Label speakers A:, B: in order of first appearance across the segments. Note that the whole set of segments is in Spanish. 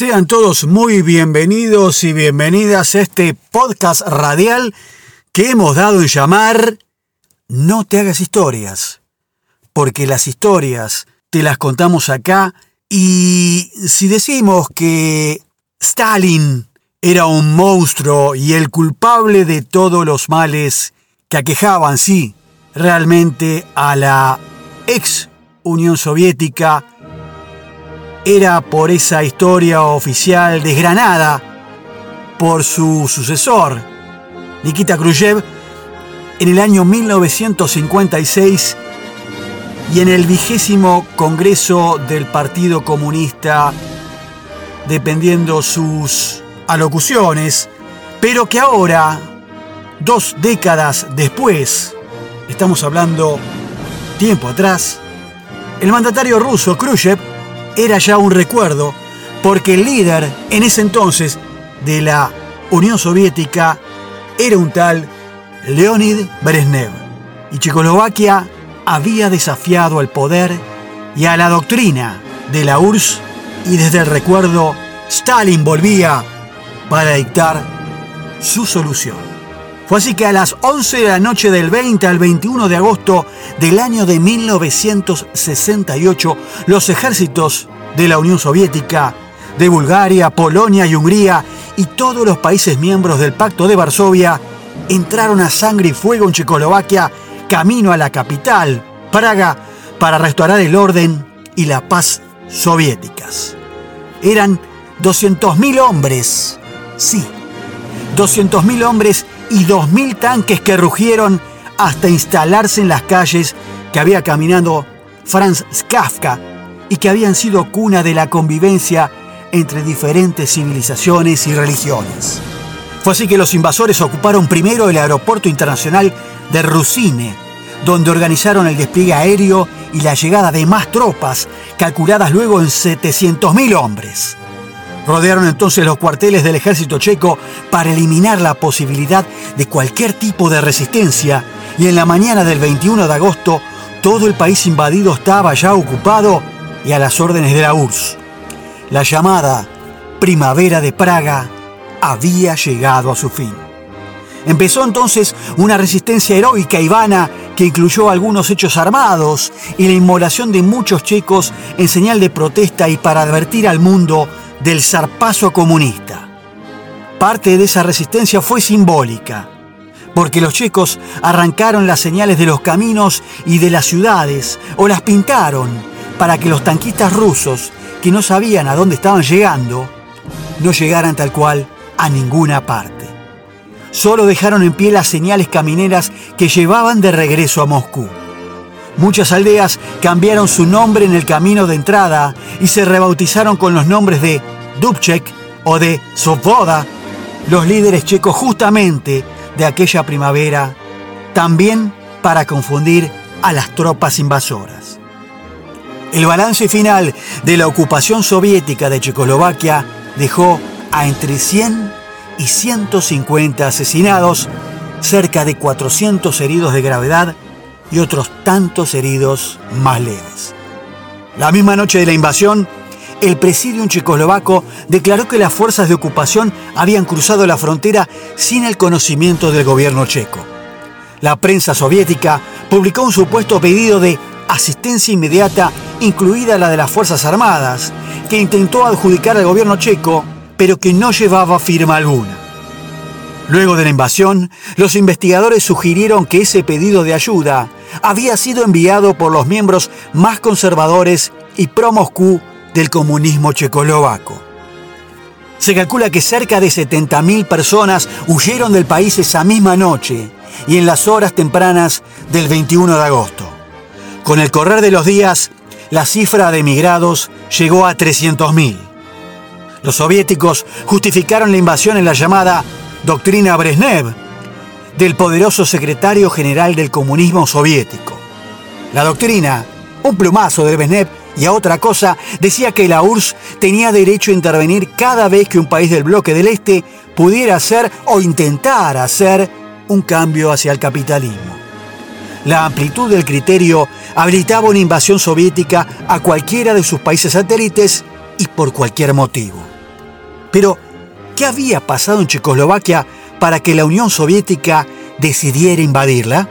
A: Sean todos muy bienvenidos y bienvenidas a este podcast radial que hemos dado en llamar No te hagas historias, porque las historias te las contamos acá y si decimos que Stalin era un monstruo y el culpable de todos los males que aquejaban, sí, realmente a la ex Unión Soviética, era por esa historia oficial desgranada por su sucesor, Nikita Khrushchev, en el año 1956 y en el vigésimo Congreso del Partido Comunista, dependiendo sus alocuciones, pero que ahora, dos décadas después, estamos hablando tiempo atrás, el mandatario ruso Khrushchev era ya un recuerdo porque el líder en ese entonces de la Unión Soviética era un tal Leonid Brezhnev y Checoslovaquia había desafiado al poder y a la doctrina de la URSS y desde el recuerdo Stalin volvía para dictar su solución. Fue así que a las 11 de la noche del 20 al 21 de agosto del año de 1968, los ejércitos de la Unión Soviética, de Bulgaria, Polonia y Hungría y todos los países miembros del Pacto de Varsovia entraron a sangre y fuego en Checoslovaquia camino a la capital, Praga, para restaurar el orden y la paz soviéticas. Eran 200.000 hombres, sí, 200.000 hombres y 2.000 tanques que rugieron hasta instalarse en las calles que había caminado Franz Kafka y que habían sido cuna de la convivencia entre diferentes civilizaciones y religiones. Fue así que los invasores ocuparon primero el aeropuerto internacional de Rusine, donde organizaron el despliegue aéreo y la llegada de más tropas, calculadas luego en 700.000 hombres. Rodearon entonces los cuarteles del ejército checo para eliminar la posibilidad de cualquier tipo de resistencia y en la mañana del 21 de agosto todo el país invadido estaba ya ocupado y a las órdenes de la URSS. La llamada Primavera de Praga había llegado a su fin. Empezó entonces una resistencia heroica y vana que incluyó algunos hechos armados y la inmolación de muchos checos en señal de protesta y para advertir al mundo del zarpazo comunista. Parte de esa resistencia fue simbólica, porque los checos arrancaron las señales de los caminos y de las ciudades o las pintaron para que los tanquistas rusos, que no sabían a dónde estaban llegando, no llegaran tal cual a ninguna parte. Solo dejaron en pie las señales camineras que llevaban de regreso a Moscú. Muchas aldeas cambiaron su nombre en el camino de entrada y se rebautizaron con los nombres de Dubček o de Svoboda, los líderes checos justamente de aquella primavera, también para confundir a las tropas invasoras. El balance final de la ocupación soviética de Checoslovaquia dejó a entre 100 y 150 asesinados, cerca de 400 heridos de gravedad y otros tantos heridos más leves. La misma noche de la invasión, el presidium checoslovaco declaró que las fuerzas de ocupación habían cruzado la frontera sin el conocimiento del gobierno checo. La prensa soviética publicó un supuesto pedido de asistencia inmediata, incluida la de las Fuerzas Armadas, que intentó adjudicar al gobierno checo, pero que no llevaba firma alguna. Luego de la invasión, los investigadores sugirieron que ese pedido de ayuda había sido enviado por los miembros más conservadores y pro-Moscú del comunismo checoslovaco. Se calcula que cerca de 70.000 personas huyeron del país esa misma noche y en las horas tempranas del 21 de agosto. Con el correr de los días, la cifra de emigrados llegó a 300.000. Los soviéticos justificaron la invasión en la llamada Doctrina Brezhnev, del poderoso secretario general del comunismo soviético. La doctrina, un plumazo de Brezhnev y a otra cosa, decía que la URSS tenía derecho a intervenir cada vez que un país del bloque del Este pudiera hacer o intentar hacer un cambio hacia el capitalismo. La amplitud del criterio habilitaba una invasión soviética a cualquiera de sus países satélites y por cualquier motivo. Pero, ¿qué había pasado en Checoslovaquia para que la Unión Soviética decidiera invadirla?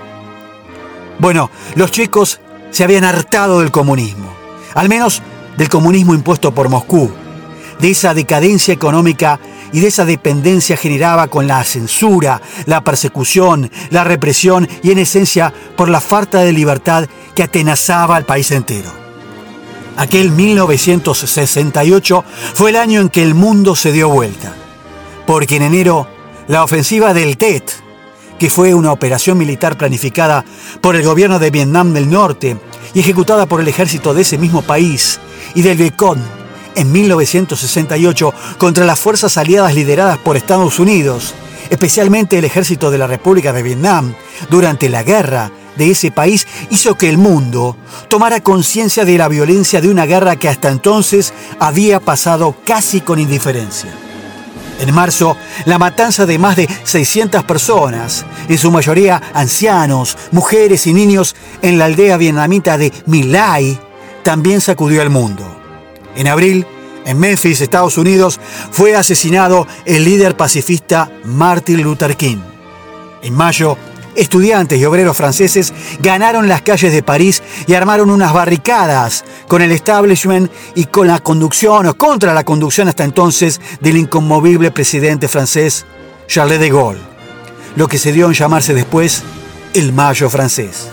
A: Bueno, los checos se habían hartado del comunismo, al menos del comunismo impuesto por Moscú, de esa decadencia económica y de esa dependencia generada con la censura, la persecución, la represión y en esencia por la falta de libertad que atenazaba al país entero. Aquel 1968 fue el año en que el mundo se dio vuelta, porque en enero la ofensiva del TET, que fue una operación militar planificada por el gobierno de Vietnam del Norte y ejecutada por el ejército de ese mismo país, y del Vietcong en 1968 contra las fuerzas aliadas lideradas por Estados Unidos, especialmente el ejército de la República de Vietnam, durante la guerra de ese país hizo que el mundo tomara conciencia de la violencia de una guerra que hasta entonces había pasado casi con indiferencia. En marzo, la matanza de más de 600 personas, en su mayoría ancianos, mujeres y niños, en la aldea vietnamita de My Lai, también sacudió al mundo. En abril, en Memphis, Estados Unidos, fue asesinado el líder pacifista Martin Luther King. En mayo, estudiantes y obreros franceses ganaron las calles de París y armaron unas barricadas con el establishment y con la conducción o contra la conducción hasta entonces del inconmovible presidente francés Charles de Gaulle, lo que se dio en llamarse después el Mayo francés.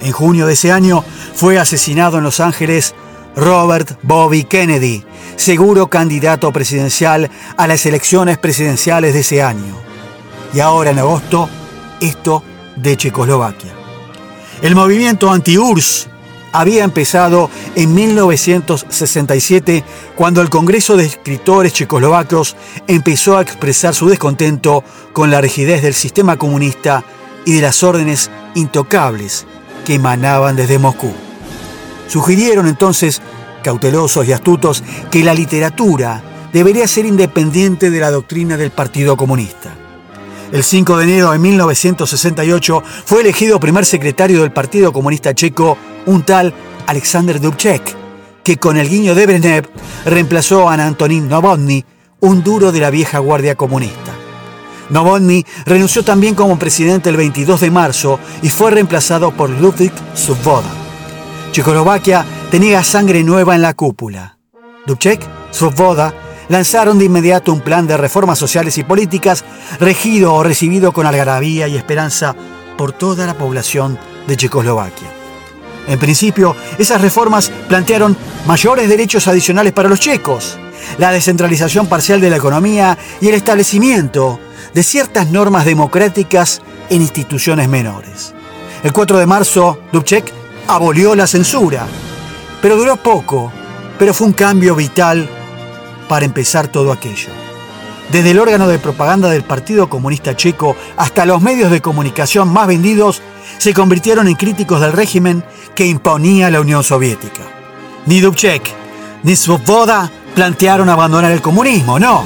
A: En junio de ese año fue asesinado en Los Ángeles Robert Bobby Kennedy, seguro candidato presidencial a las elecciones presidenciales de ese año. Y ahora en agosto esto de Checoslovaquia. El movimiento anti-URSS había empezado en 1967 cuando el Congreso de Escritores Checoslovacos empezó a expresar su descontento con la rigidez del sistema comunista y de las órdenes intocables que emanaban desde Moscú. Sugirieron entonces, cautelosos y astutos, que la literatura debería ser independiente de la doctrina del Partido Comunista. El 5 de enero de 1968 fue elegido primer secretario del Partido Comunista Checo un tal Alexander Dubček, que con el guiño de Brezhnev reemplazó a Antonín Novotny, un duro de la vieja guardia comunista. Novotny renunció también como presidente el 22 de marzo y fue reemplazado por Ludwig Svoboda. Checoslovaquia tenía sangre nueva en la cúpula. Dubček, Svoboda lanzaron de inmediato un plan de reformas sociales y políticas regido o recibido con algarabía y esperanza por toda la población de Checoslovaquia. En principio, esas reformas plantearon mayores derechos adicionales para los checos, la descentralización parcial de la economía y el establecimiento de ciertas normas democráticas en instituciones menores. El 4 de marzo, Dubček abolió la censura, pero duró poco, pero fue un cambio vital para empezar todo aquello. Desde el órgano de propaganda del Partido Comunista Checo hasta los medios de comunicación más vendidos se convirtieron en críticos del régimen que imponía la Unión Soviética. Ni Dubček ni Svoboda plantearon abandonar el comunismo, no.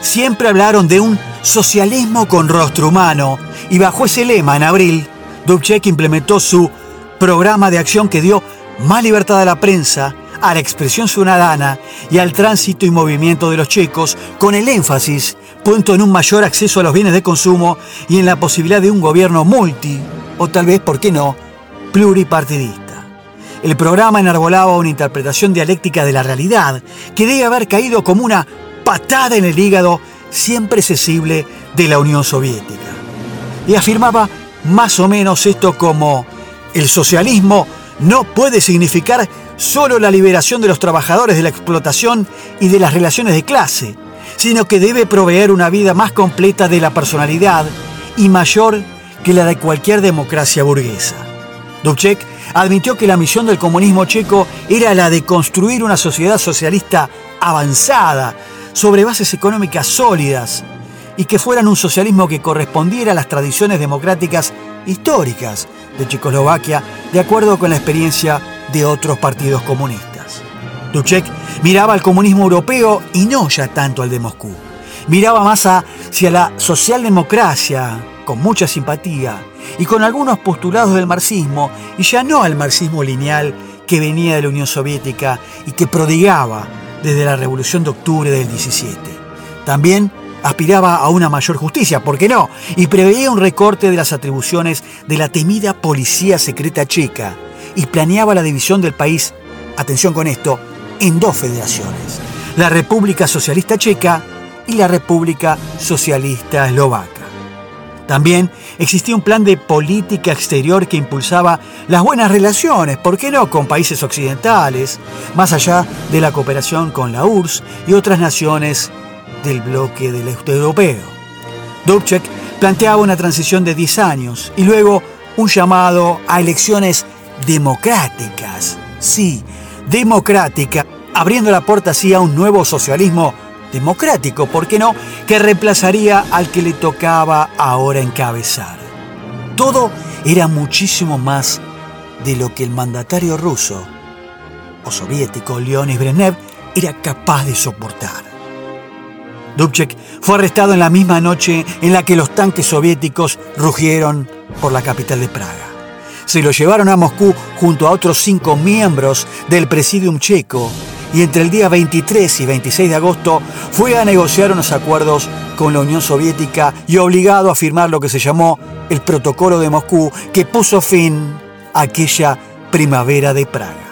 A: Siempre hablaron de un socialismo con rostro humano y bajo ese lema en abril, Dubček implementó su programa de acción que dio más libertad a la prensa a la expresión ciudadana y al tránsito y movimiento de los checos, con el énfasis puesto en un mayor acceso a los bienes de consumo y en la posibilidad de un gobierno multi, o tal vez, ¿por qué no?, pluripartidista. El programa enarbolaba una interpretación dialéctica de la realidad que debe haber caído como una patada en el hígado siempre sensible de la Unión Soviética. Y afirmaba más o menos esto como el socialismo no puede significar solo la liberación de los trabajadores de la explotación y de las relaciones de clase, sino que debe proveer una vida más completa de la personalidad y mayor que la de cualquier democracia burguesa. Dubček admitió que la misión del comunismo checo era la de construir una sociedad socialista avanzada, sobre bases económicas sólidas, y que fueran un socialismo que correspondiera a las tradiciones democráticas históricas de Checoslovaquia, de acuerdo con la experiencia de otros partidos comunistas. Dubček miraba al comunismo europeo y no ya tanto al de Moscú. Miraba más hacia la socialdemocracia, con mucha simpatía, y con algunos postulados del marxismo, y ya no al marxismo lineal que venía de la Unión Soviética y que prodigaba desde la Revolución de Octubre del 17. También aspiraba a una mayor justicia, ¿por qué no? Y preveía un recorte de las atribuciones de la temida policía secreta checa y planeaba la división del país, atención con esto, en dos federaciones, la República Socialista Checa y la República Socialista Eslovaca. También existía un plan de política exterior que impulsaba las buenas relaciones, ¿por qué no?, con países occidentales, más allá de la cooperación con la URSS y otras naciones del bloque del este europeo. Dubček planteaba una transición de 10 años y luego un llamado a elecciones democráticas. Sí, democrática, abriendo la puerta así a un nuevo socialismo democrático, ¿por qué no?, que reemplazaría al que le tocaba ahora encabezar. Todo era muchísimo más de lo que el mandatario ruso o soviético Leonid Brezhnev era capaz de soportar. Dubček fue arrestado en la misma noche en la que los tanques soviéticos rugieron por la capital de Praga. Se lo llevaron a Moscú junto a otros cinco miembros del presidium checo y entre el día 23 y 26 de agosto fue a negociar unos acuerdos con la Unión Soviética y obligado a firmar lo que se llamó el Protocolo de Moscú que puso fin a aquella primavera de Praga.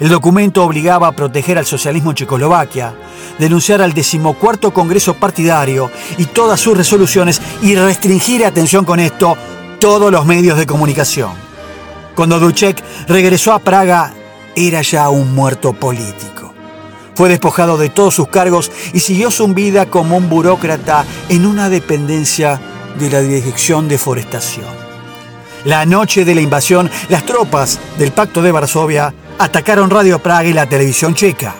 A: El documento obligaba a proteger al socialismo en Checoslovaquia, denunciar al decimocuarto Congreso partidario y todas sus resoluciones y restringir, atención con esto, todos los medios de comunicación. Cuando Duchek regresó a Praga, era ya un muerto político. Fue despojado de todos sus cargos y siguió su vida como un burócrata en una dependencia de la Dirección de Forestación. La noche de la invasión, las tropas del Pacto de Varsovia atacaron Radio Praga y la televisión checa,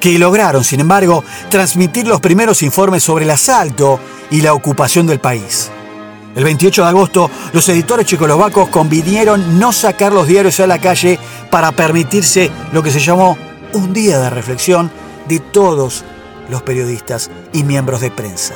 A: que lograron, sin embargo, transmitir los primeros informes sobre el asalto y la ocupación del país. El 28 de agosto, los editores checoslovacos convinieron no sacar los diarios a la calle para permitirse lo que se llamó un día de reflexión de todos los periodistas y miembros de prensa.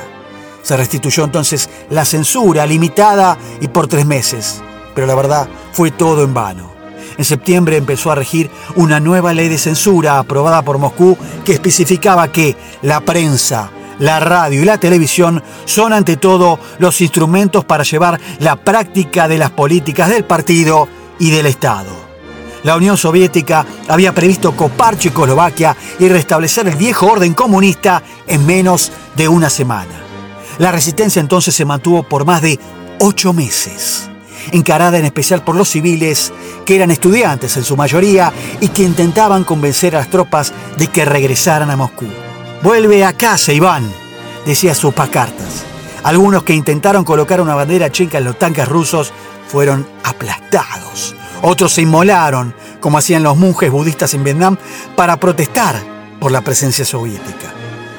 A: Se restituyó entonces la censura limitada y por tres meses, pero la verdad fue todo en vano. En septiembre empezó a regir una nueva ley de censura aprobada por Moscú que especificaba que la prensa, la radio y la televisión son ante todo los instrumentos para llevar la práctica de las políticas del partido y del Estado. La Unión Soviética había previsto copar Checoslovaquia y restablecer el viejo orden comunista en menos de una semana. La resistencia entonces se mantuvo por más de ocho meses encarada en especial por los civiles, que eran estudiantes en su mayoría y que intentaban convencer a las tropas de que regresaran a Moscú. Vuelve a casa, Iván, decía sus pacartas. Algunos que intentaron colocar una bandera checa en los tanques rusos fueron aplastados. Otros se inmolaron, como hacían los monjes budistas en Vietnam, para protestar por la presencia soviética.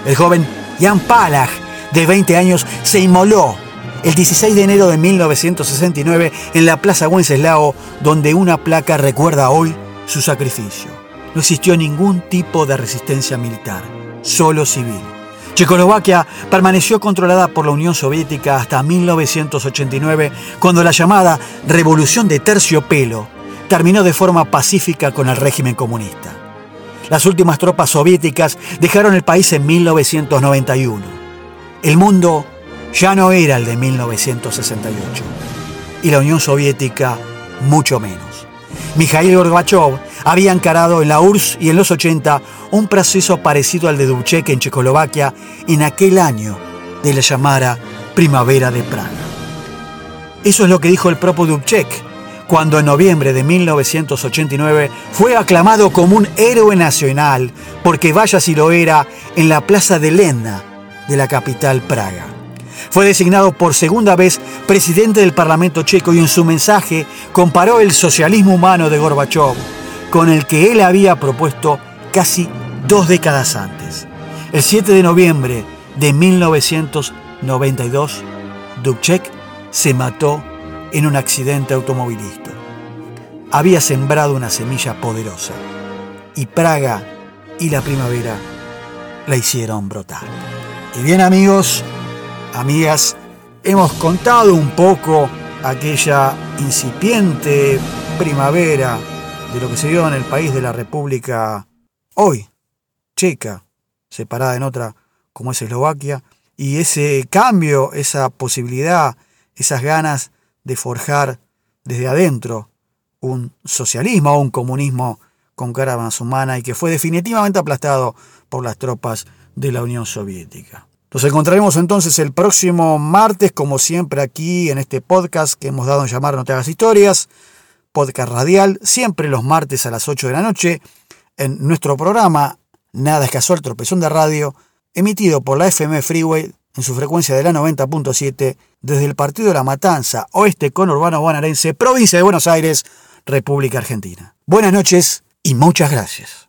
A: El joven Jan Palach, de 20 años, se inmoló el 16 de enero de 1969 en la Plaza Wenceslao, donde una placa recuerda hoy su sacrificio. No existió ningún tipo de resistencia militar, solo civil. Checoslovaquia permaneció controlada por la Unión Soviética hasta 1989, cuando la llamada Revolución de Terciopelo terminó de forma pacífica con el régimen comunista. Las últimas tropas soviéticas dejaron el país en 1991. El mundo ya no era el de 1968 y la Unión Soviética mucho menos. Mikhail Gorbachev había encarado en la URSS y en los 80 un proceso parecido al de Dubček en Checoslovaquia en aquel año de la llamada Primavera de Praga. Eso es lo que dijo el propio Dubček cuando en noviembre de 1989 fue aclamado como un héroe nacional porque vaya si lo era en la plaza de Lena de la capital Praga. Fue designado por segunda vez presidente del Parlamento checo y en su mensaje comparó el socialismo humano de Gorbachev con el que él había propuesto casi dos décadas antes. El 7 de noviembre de 1992, Dubček se mató en un accidente automovilístico. Había sembrado una semilla poderosa y Praga y la primavera la hicieron brotar. Y bien amigos, amigas, hemos contado un poco aquella incipiente primavera de lo que se dio en el país de la República hoy, checa, separada en otra como es Eslovaquia, y ese cambio, esa posibilidad, esas ganas de forjar desde adentro un socialismo o un comunismo con cara más humana y que fue definitivamente aplastado por las tropas de la Unión Soviética. Nos encontraremos entonces el próximo martes, como siempre, aquí en este podcast que hemos dado en llamar No te hagas historias, podcast radial, siempre los martes a las 8 de la noche, en nuestro programa Nada es casual, tropezón de radio, emitido por la FM Freeway en su frecuencia de la 90.7 desde el Partido de la Matanza, oeste conurbano bonaerense, provincia de Buenos Aires, República Argentina. Buenas noches y muchas gracias.